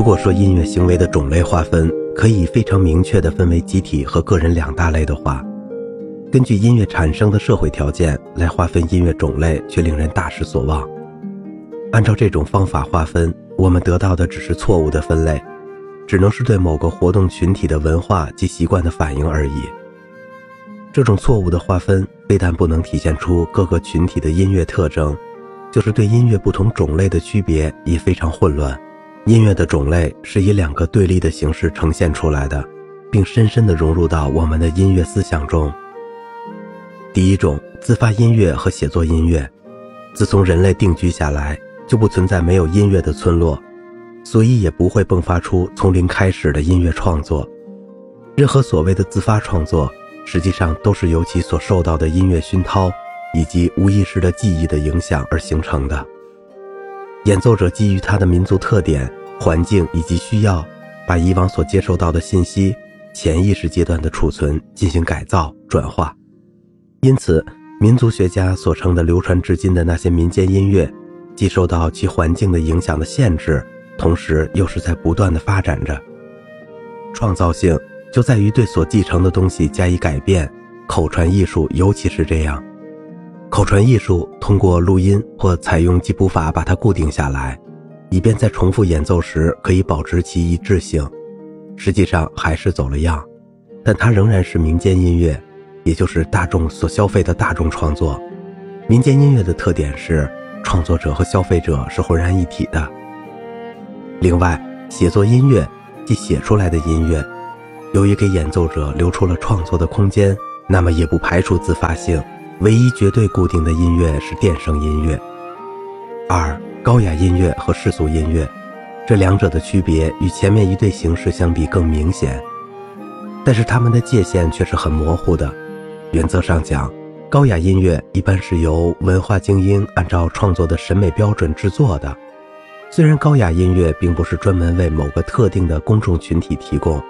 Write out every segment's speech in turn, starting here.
如果说音乐行为的种类划分可以非常明确地分为集体和个人两大类的话，根据音乐产生的社会条件来划分音乐种类，却令人大失所望。按照这种方法划分，我们得到的只是错误的分类，只能是对某个活动群体的文化及习惯的反应而已。这种错误的划分非但不能体现出各个群体的音乐特征，就是对音乐不同种类的区别也非常混乱。音乐的种类是以两个对立的形式呈现出来的，并深深地融入到我们的音乐思想中。第一种，自发音乐和写作音乐，自从人类定居下来。就不存在没有音乐的村落，所以也不会迸发出从零开始的音乐创作。任何所谓的自发创作，实际上都是由其所受到的音乐熏陶以及无意识的记忆的影响而形成的。演奏者基于他的民族特点、环境以及需要，把以往所接受到的信息潜意识阶段的储存进行改造转化。因此，民族学家所称的流传至今的那些民间音乐。既受到其环境的影响的限制，同时又是在不断的发展着。创造性就在于对所继承的东西加以改变，口传艺术尤其是这样。口传艺术通过录音或采用记谱法把它固定下来，以便在重复演奏时可以保持其一致性。实际上还是走了样，但它仍然是民间音乐，也就是大众所消费的大众创作。民间音乐的特点是。创作者和消费者是浑然一体的。另外，写作音乐即写出来的音乐，由于给演奏者留出了创作的空间，那么也不排除自发性。唯一绝对固定的音乐是电声音乐。二、高雅音乐和世俗音乐，这两者的区别与前面一对形式相比更明显，但是它们的界限却是很模糊的。原则上讲。高雅音乐一般是由文化精英按照创作的审美标准制作的。虽然高雅音乐并不是专门为某个特定的公众群体提供，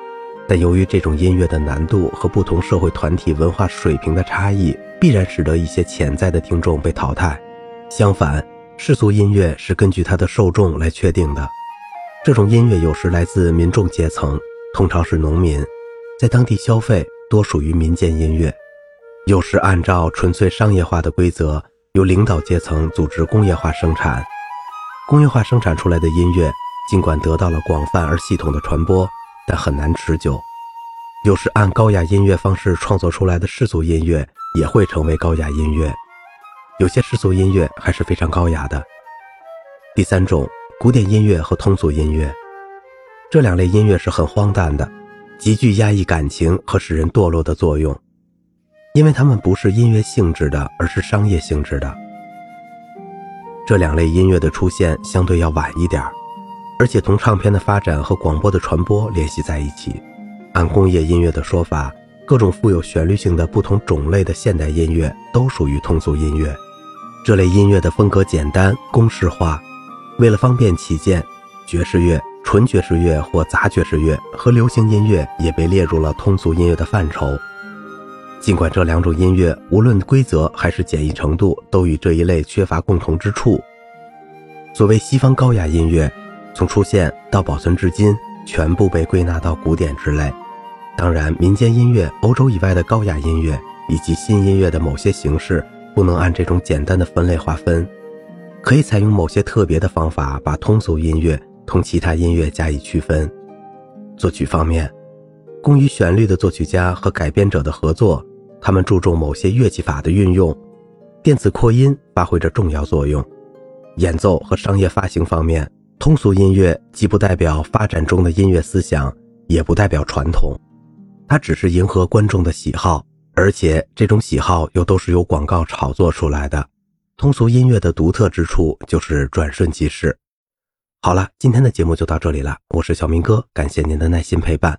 但由于这种音乐的难度和不同社会团体文化水平的差异，必然使得一些潜在的听众被淘汰。相反，世俗音乐是根据它的受众来确定的。这种音乐有时来自民众阶层，通常是农民，在当地消费多属于民间音乐。有时按照纯粹商业化的规则，由领导阶层组织工业化生产。工业化生产出来的音乐，尽管得到了广泛而系统的传播，但很难持久。有时按高雅音乐方式创作出来的世俗音乐，也会成为高雅音乐。有些世俗音乐还是非常高雅的。第三种，古典音乐和通俗音乐，这两类音乐是很荒诞的，极具压抑感情和使人堕落的作用。因为它们不是音乐性质的，而是商业性质的。这两类音乐的出现相对要晚一点而且同唱片的发展和广播的传播联系在一起。按工业音乐的说法，各种富有旋律性的不同种类的现代音乐都属于通俗音乐。这类音乐的风格简单、公式化，为了方便起见，爵士乐、纯爵士乐或杂爵士乐和流行音乐也被列入了通俗音乐的范畴。尽管这两种音乐无论规则还是简易程度都与这一类缺乏共同之处。所谓西方高雅音乐，从出现到保存至今，全部被归纳到古典之类。当然，民间音乐、欧洲以外的高雅音乐以及新音乐的某些形式，不能按这种简单的分类划分，可以采用某些特别的方法，把通俗音乐同其他音乐加以区分。作曲方面，工于旋律的作曲家和改编者的合作。他们注重某些乐器法的运用，电子扩音发挥着重要作用。演奏和商业发行方面，通俗音乐既不代表发展中的音乐思想，也不代表传统，它只是迎合观众的喜好，而且这种喜好又都是由广告炒作出来的。通俗音乐的独特之处就是转瞬即逝。好了，今天的节目就到这里了，我是小明哥，感谢您的耐心陪伴。